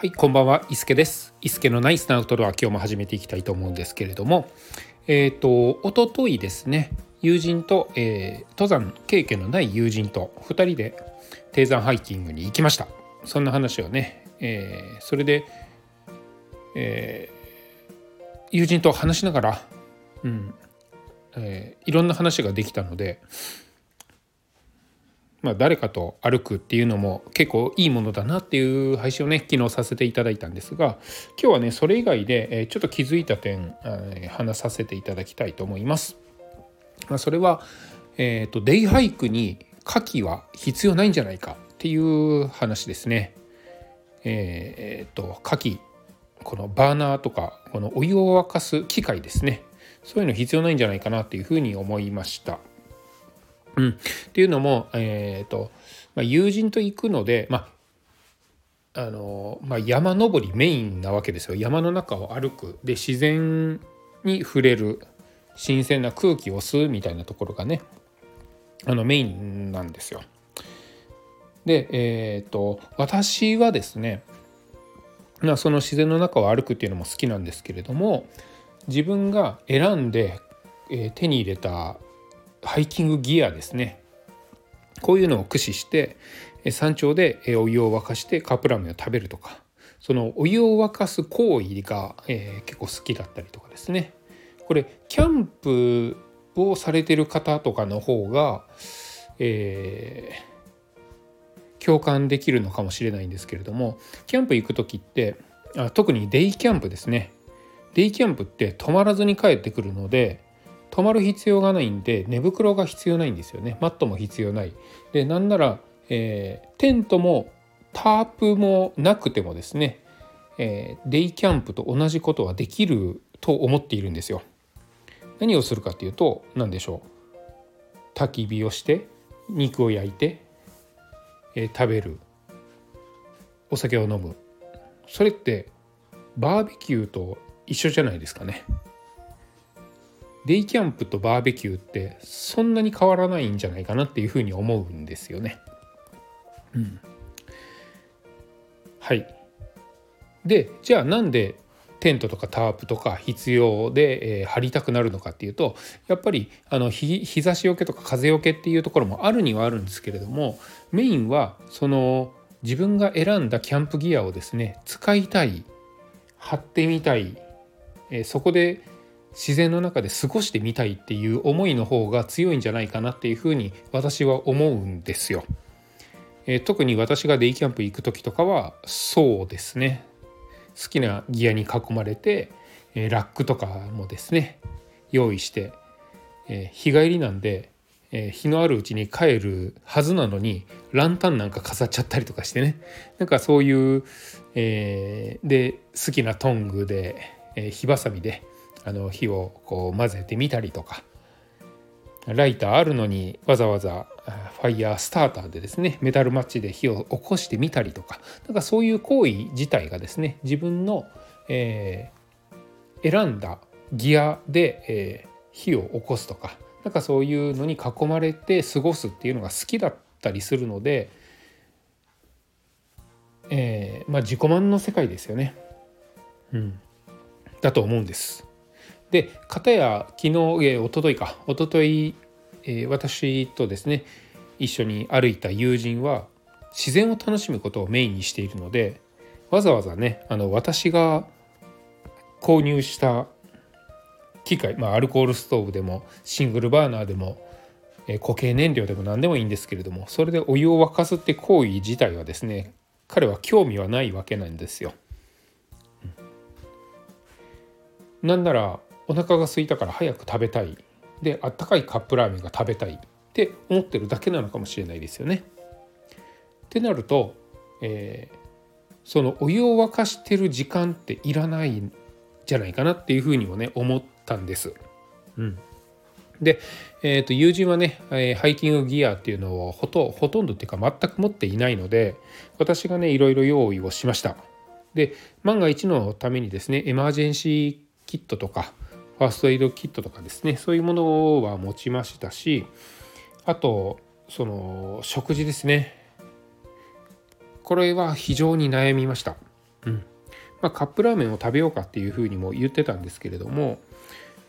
はい、こんばんは、伊助です。伊助のナイスなアウトドア、今日も始めていきたいと思うんですけれども、えっ、ー、と、おとといですね、友人と、えー、登山経験のない友人と2人で低山ハイキングに行きました。そんな話をね、えー、それで、え、友人と話しながら、うんえー、いろんな話ができたので、まあ、誰かと歩くっていうのも結構いいものだなっていう配信をね昨日させていただいたんですが今日はねそれ以外でちょっと気づいた点話させていただきたいと思います。まあ、それは、えーと、デイハイクに火器は必要ないんじゃないかっていう話ですね。えー、と火器このバーナーとかこのお湯を沸かす機械ですねそういうの必要ないんじゃないかなっていうふうに思いました。うん、っていうのも、えーとまあ、友人と行くので、まああのまあ、山登りメインなわけですよ。山の中を歩く。で自然に触れる。新鮮な空気を吸うみたいなところがねあのメインなんですよ。で、えーと、私はですね、まあ、その自然の中を歩くっていうのも好きなんですけれども自分が選んで、えー、手に入れたハイキングギアですね。こういうのを駆使して山頂でお湯を沸かしてカップラーメンを食べるとか。そのお湯を沸かす行為が、えー、結構好きだったりとかですね。これキャンプをされてる方とかの方が、えー、共感できるのかもしれないんですけれどもキャンプ行く時ってあ特にデイキャンプですね。デイキャンプって泊まらずに帰ってくるので泊まる必要がないんで寝袋が必要ないんですよね。マットも必要ない。でなんなら、えー、テントもタープもなくてもですね、えー、デイキャンプと同じことはできると思っているんですよ。何をするかっていうと何でしょう。焚き火をして肉を焼いて、えー、食べる。お酒を飲む。それってバーベキューと一緒じゃないですかね。デイキャンプとバーベキューってそんなに変わらないんじゃないかなっていうふうに思うんですよね。うん、はいでじゃあなんでテントとかタープとか必要で、えー、張りたくなるのかっていうとやっぱりあの日日差しよけとか風よけっていうところもあるにはあるんですけれどもメインはその自分が選んだキャンプギアをですね使いたい貼ってみたい、えー、そこで自然の中で過ごしてみたいっていう思いの方が強いんじゃないかなっていうふうに私は思うんですよ。えー、特に私がデイキャンプ行く時とかはそうですね好きなギアに囲まれて、えー、ラックとかもですね用意して、えー、日帰りなんで、え日のあるうちに帰るはずなのにランタンなんか飾っちゃったりとかしてねなんかそういう、えで好きなトングで、え火ばさみであの火をこう混ぜてみたりとかライターあるのにわざわざファイヤースターターでですねメタルマッチで火を起こしてみたりとかなんかそういう行為自体がですね自分の、えー、選んだギアで、えー、火を起こすとかなんかそういうのに囲まれて過ごすっていうのが好きだったりするので、えー、まあ自己満の世界ですよね。うん、だと思うんです。で片や昨日、えー、一昨日か一昨日、えー、私とですね一緒に歩いた友人は自然を楽しむことをメインにしているのでわざわざねあの私が購入した機械、まあ、アルコールストーブでもシングルバーナーでも、えー、固形燃料でも何でもいいんですけれどもそれでお湯を沸かすって行為自体はですね彼は興味はないわけなんですよ。なんならお腹が空いたから早く食べたいであったかいカップラーメンが食べたいって思ってるだけなのかもしれないですよね。ってなると、えー、そのお湯を沸かしてる時間っていらないんじゃないかなっていうふうにもね思ったんです。うん、で、えー、と友人はね、えー、ハイキングギアっていうのをほとほとんどっていうか全く持っていないので私がねいろいろ用意をしました。で万が一のためにですねエマージェンシーキットとかファーストエイドキットとかですね。そういうものは持ちましたしあとその食事ですね。これは非常に悩みました。うん。まあ、カップラーメンを食べようかっていうふうにも言ってたんですけれども、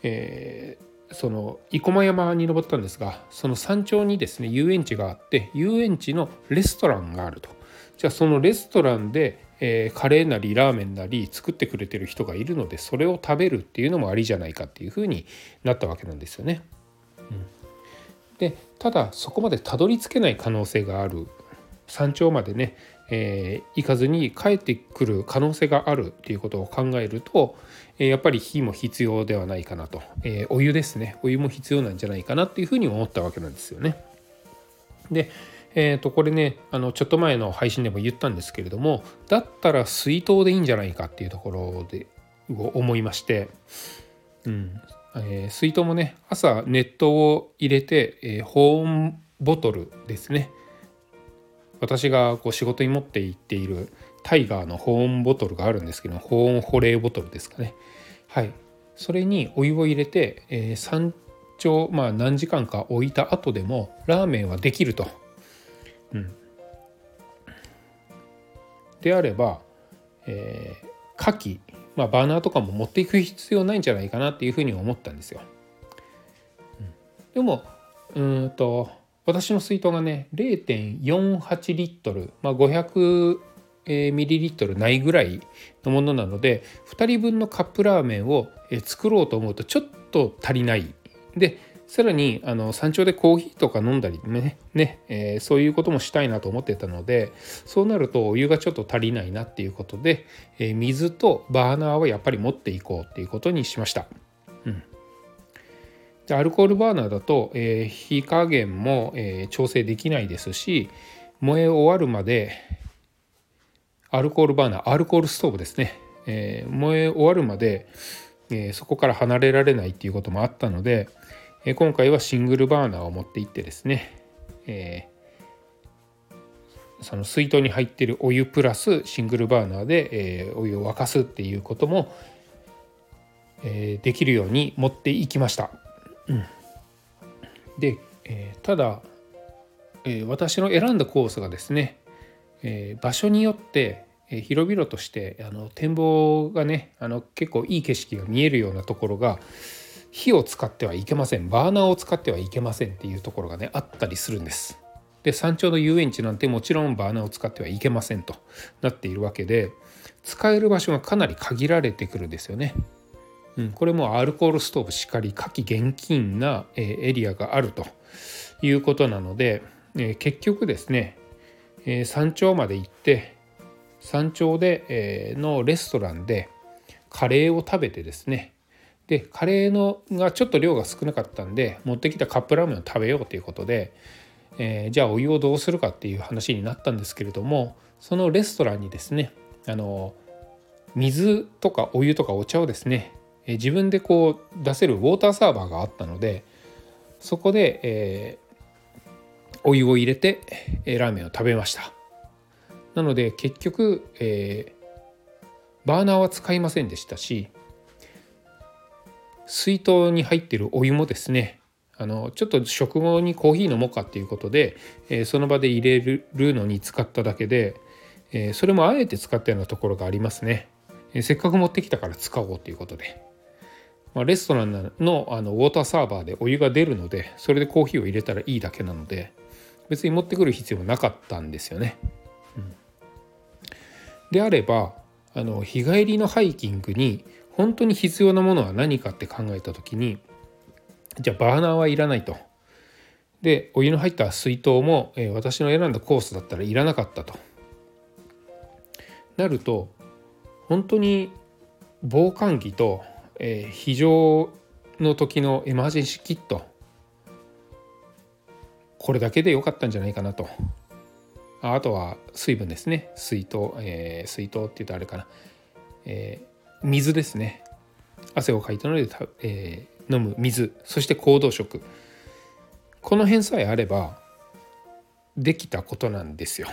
えー、その生駒山に登ったんですがその山頂にですね遊園地があって遊園地のレストランがあると。じゃあそのレストランで、えー、カレーなりラーメンなり作ってくれてる人がいるのでそれを食べるっていうのもありじゃないかっていうふうになったわけなんですよね。うん、でただそこまでたどり着けない可能性がある山頂までねえー、行かずに帰ってくる可能性があるっていうことを考えると、えー、やっぱり火も必要ではないかなと、え、お湯ですねお湯も必要なんじゃないかなっていうふうに思ったわけなんですよね。でえー、とこれねあのちょっと前の配信でも言ったんですけれどもだったら水筒でいいんじゃないかっていうところで思いまして、うん。えー、水筒もね朝熱湯を入れて、えー、保温ボトルですね。私がこう仕事に持って行っているタイガーの保温ボトルがあるんですけど保温保冷ボトルですかね。はい。それにお湯を入れて、えー、山頂まあ何時間か置いた後でもラーメンはできると、うん、であれば、えー、牡蠣、まあ、バーナーとかも持っていく必要ないんじゃないかなっていうふうに思ったんですよ。うん、でもうんと私の水筒がね0.48リットル、まあ、500ミリリットルないぐらいのものなので2人分のカップラーメンを作ろうと思うとちょっと足りない。でさらにあの山頂でコーヒーとか飲んだりねね、えー、そういうこともしたいなと思ってたのでそうなるとお湯がちょっと足りないなっていうことで、えー、水とバーナーはやっぱり持っていこうっていうことにしました。うんでアルコールバーナーだと、えー、火加減も、え、調整できないですし燃え終わるまでアルコールバーナーアルコールストーブですね、え、燃え終わるまで、えそこから離れられないっていうこともあったので、え今回はシングルバーナーを持っていってですね、えその水筒に入ってるお湯プラスシングルバーナーで、えお湯を沸かすっていうことも、えできるように持っていきました。うん、で、え、ただ、え、私の選んだコースがですね、え、場所によって、広々としてあの展望がねあの結構いい景色が見えるようなところが火を使ってはいけませんバーナーを使ってはいけませんっていうところがねあったりするんです。で山頂の遊園地なんてもちろんバーナーを使ってはいけませんとなっているわけで使える場所がかなり限られてくるんですよね。うん、これもアルコールストーブしかり火気厳禁なエリアがあるということなのでえ結局ですねえ山頂まで行って山頂でえのレストランでカレーを食べてですねでカレーのがちょっと量が少なかったんで持ってきたカップラーメンを食べようということで、えー、じゃあお湯をどうするかっていう話になったんですけれどもそのレストランにですねあの水とかお湯とかお茶をですねえ自分でこう出せるウォーターサーバーがあったのでそこで、えー、お湯を入れて、え、ラーメンを食べました。なので結局、え、バーナーは使いませんでしたし水筒に入ってるお湯もですねあのちょっと食後にコーヒー飲もうかっていうことで、えー、その場で入れるのに使っただけで、えー、それもあえて使ったようなところがありますね、えー、せっかく持ってきたから使おうということで。まあ、レストランのあのウォーターサーバーでお湯が出るのでそれでコーヒーを入れたらいいだけなので別に持ってくる必要もなかったんですよね。うん、であればあの日帰りのハイキングに本当に必要なものは何かって考えた時にじゃあバーナーはいらないと。でお湯の入った水筒も、えー、私の選んだコースだったらいらなかったと。なると本当に防寒着とえー、非常の時のエマージェンシーキットこれだけで良かったんじゃないかなとあとは水分ですね水筒、えー、水筒って言うとあれかな、えー、水ですね。汗をかいたので、えー、飲む水。そして行動食。この辺さえあればできたことなんですよ。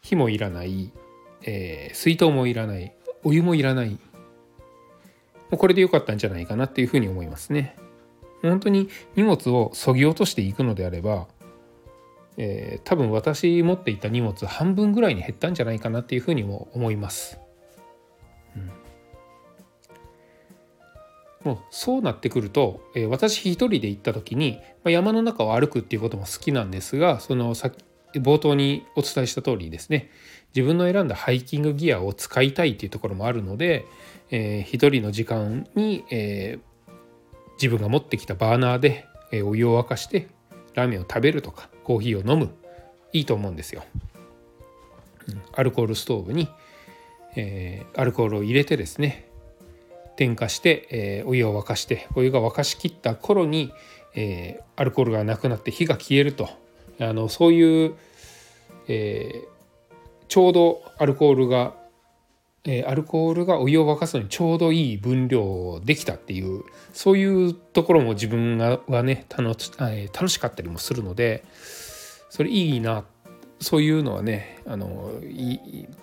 火もいらない、えー、水筒もいらないお湯もいらない。もうこれで良かったんじゃないかなっていうふうに思いますね。本当に荷物をそぎ落としていくのであればえー、多分私持っていた荷物半分ぐらいに減ったんじゃないかなっていうふうにも思います。もうそうなってくると、えー、私一人で行った時に、まあ、山の中を歩くっていうことも好きなんですがそのさ冒頭にお伝えした通りですね。自分の選んだハイキングギアを使いたいっていうところもあるので、えー、一人の時間に、えー、自分が持ってきたバーナーで、えー、お湯を沸かしてラーメンを食べるとかコーヒーを飲むいいと思うんですよ。アルコールストーブに、えー、アルコールを入れてですね点火して、えー、お湯を沸かしてお湯が沸かしきった頃に、えー、アルコールがなくなって火が消えると。あのそういう、えちょうどアルコールが、えアルコールがお湯を沸かすのにちょうどいい分量できたっていうそういうところも自分がはね楽楽しかったりもするのでそれいいなそういうのはねあの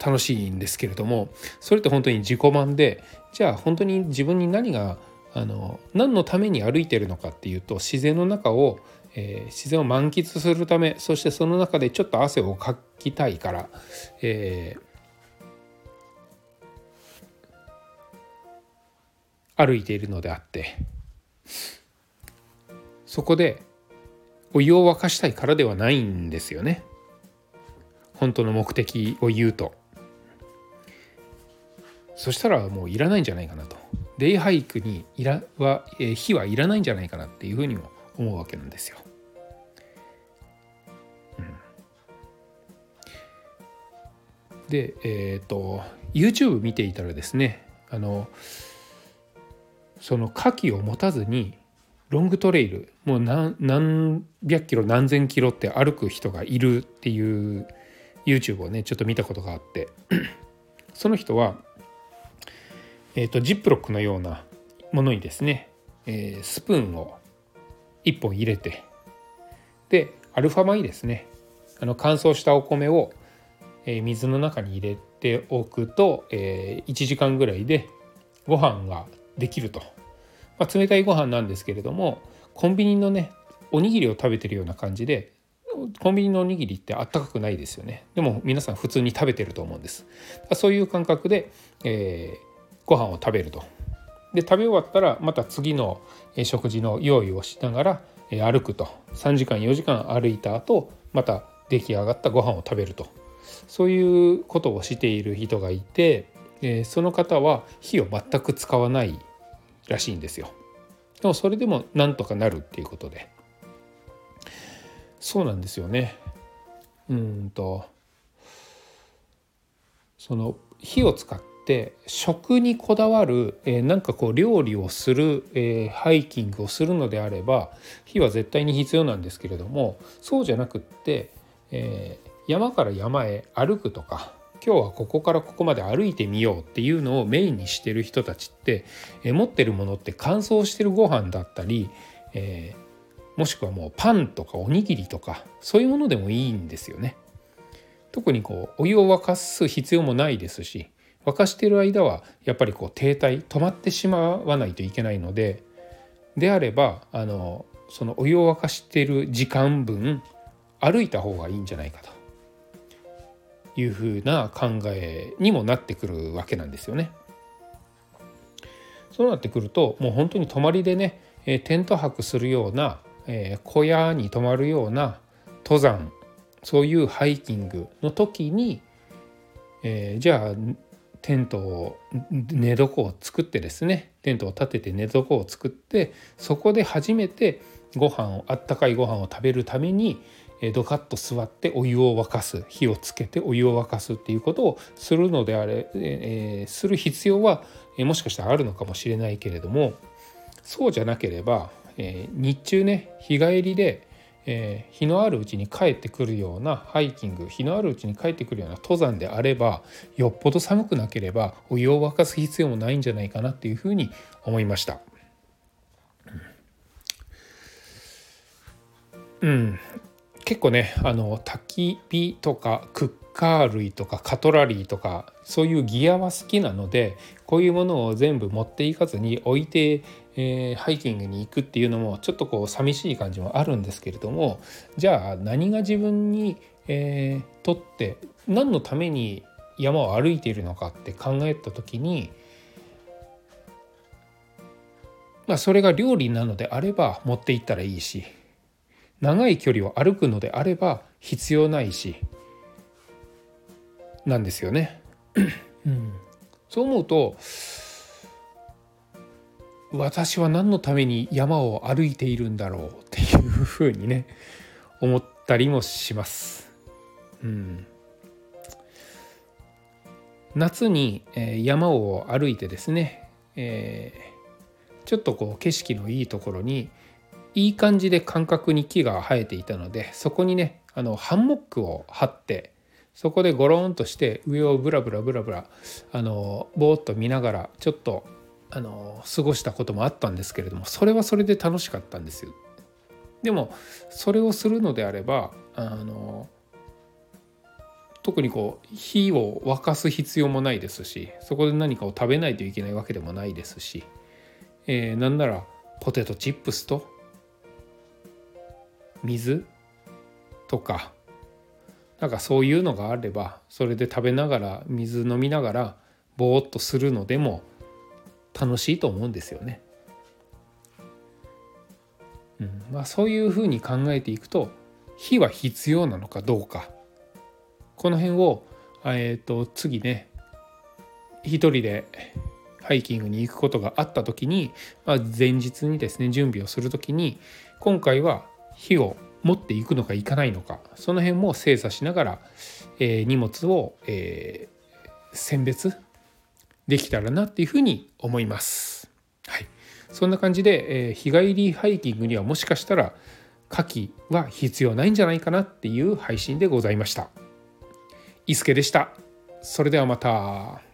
楽しいんですけれどもそれって本当に自己満でじゃあ本当に自分に何があの何のために歩いてるのかっていうと自然の中を、えー、自然を満喫するためそしてその中でちょっと汗をかきたいから、えー、歩いているのであってそこでお湯を沸かしたいからではないんですよね。本当の目的を言うと。そしたらもういらないんじゃないかなと。デイハイクにいらは、えー、火はいらないんじゃないかなっていうふうにも思うわけなんですよ。うん、でえっ、ー、と YouTube 見ていたらですねあのその火器を持たずにロングトレイルもう何何百キロ何千キロって歩く人がいるっていう YouTube をねちょっと見たことがあって。その人はえーと、ジップロックのようなものにですね、えー、スプーンを1本入れてでアルファ米ですねあの乾燥したお米を、え、水の中に入れておくと、えー、1時間ぐらいでご飯ができると、まあ、冷たいご飯なんですけれどもコンビニのねおにぎりを食べてるような感じでコンビニのおにぎりってあったかくないですよね。でも皆さん普通に食べてると思うんです。そういう感覚で、えー、ご飯を食べると。で食べ終わったらまた次の食事の用意をしながら歩くと3時間4時間歩いた後また出来上がったご飯を食べるとそういうことをしている人がいてその方は火を全く使わないらしいんですよ。でもそれでもなんとかなるっていうことでそうなんですよね。うんとその火を使っって食にこだわる、えー、なんかこう料理をする、えー、ハイキングをするのであれば火は絶対に必要なんですけれどもそうじゃなくって、えー、山から山へ歩くとか今日はここからここまで歩いてみようっていうのをメインにしてる人たちって、えー、持ってるものって乾燥してるご飯だったり、えー、もしくはもうパンとかおにぎりとかそういうものでもいいんですよね。特にこうお湯を沸かす必要もないですし沸かしている間はやっぱりこう停滞止まってしまわないといけないのでであればあのそのお湯を沸かしている時間分歩いた方がいいんじゃないかというふうな考えにもなってくるわけなんですよね。そうなってくるともう本当に泊まりでねテント泊するような小屋に泊まるような登山そういうハイキングの時に、えー、じゃあテントを寝床を作ってですねテントを立てて寝床を作ってそこで初めてご飯をあったかいご飯を食べるためにドカッと座ってお湯を沸かす火をつけてお湯を沸かすっていうことをするのであれ、えー、する必要は、えもしかしたらあるのかもしれないけれどもそうじゃなければ、えー、日中ね日帰りでえー、日のあるうちに帰ってくるようなハイキング日のあるうちに帰ってくるような登山であればよっぽど寒くなければお湯を沸かす必要もないんじゃないかなっていうふうに思いました。うん、結構ねあの焚き火とかクッカー類とかカトラリーとかそういうギアは好きなのでこういうものを全部持っていかずに置いてえー、ハイキングに行くっていうのもちょっとこう寂しい感じもあるんですけれどもじゃあ何が自分に、えー、とって何のために山を歩いているのかって考えた時に、まあ、それが料理なのであれば持って行ったらいいし長い距離を歩くのであれば必要ないしなんですよね。うん、そう思うと私は何のために山を歩いているんだろうっていうふうにね思ったりもします。うん、夏に、え、山を歩いてですね、えー、ちょっとこう景色のいいところにいい感じで間隔に木が生えていたのでそこにねあのハンモックを張ってそこでゴロンとして上をブラブラブラブラあのぼーっと見ながらちょっとあの過ごしたこともあったんですけれどもそれはそれで楽しかったんですよ。でもそれをするのであればあの特にこう火を沸かす必要もないですしそこで何かを食べないといけないわけでもないですし、えー、なんならポテトチップスと水とかなんかそういうのがあればそれで食べながら水飲みながらぼーっとするのでも楽しいと思うんですよね。うんまあ、そういうふうに考えていくと火は必要なのかどうかこの辺を、えーと、次ね一人でハイキングに行くことがあった時に、まあ、前日にですね準備をする時に今回は火を持っていくのかいかないのかその辺も精査しながら、えー、荷物を、えー、選別できたらなっていうふうに思います。はい、そんな感じで、えー、日帰りハイキングにはもしかしたら夏季は必要ないんじゃないかなっていう配信でございました。伊助でした。それではまた。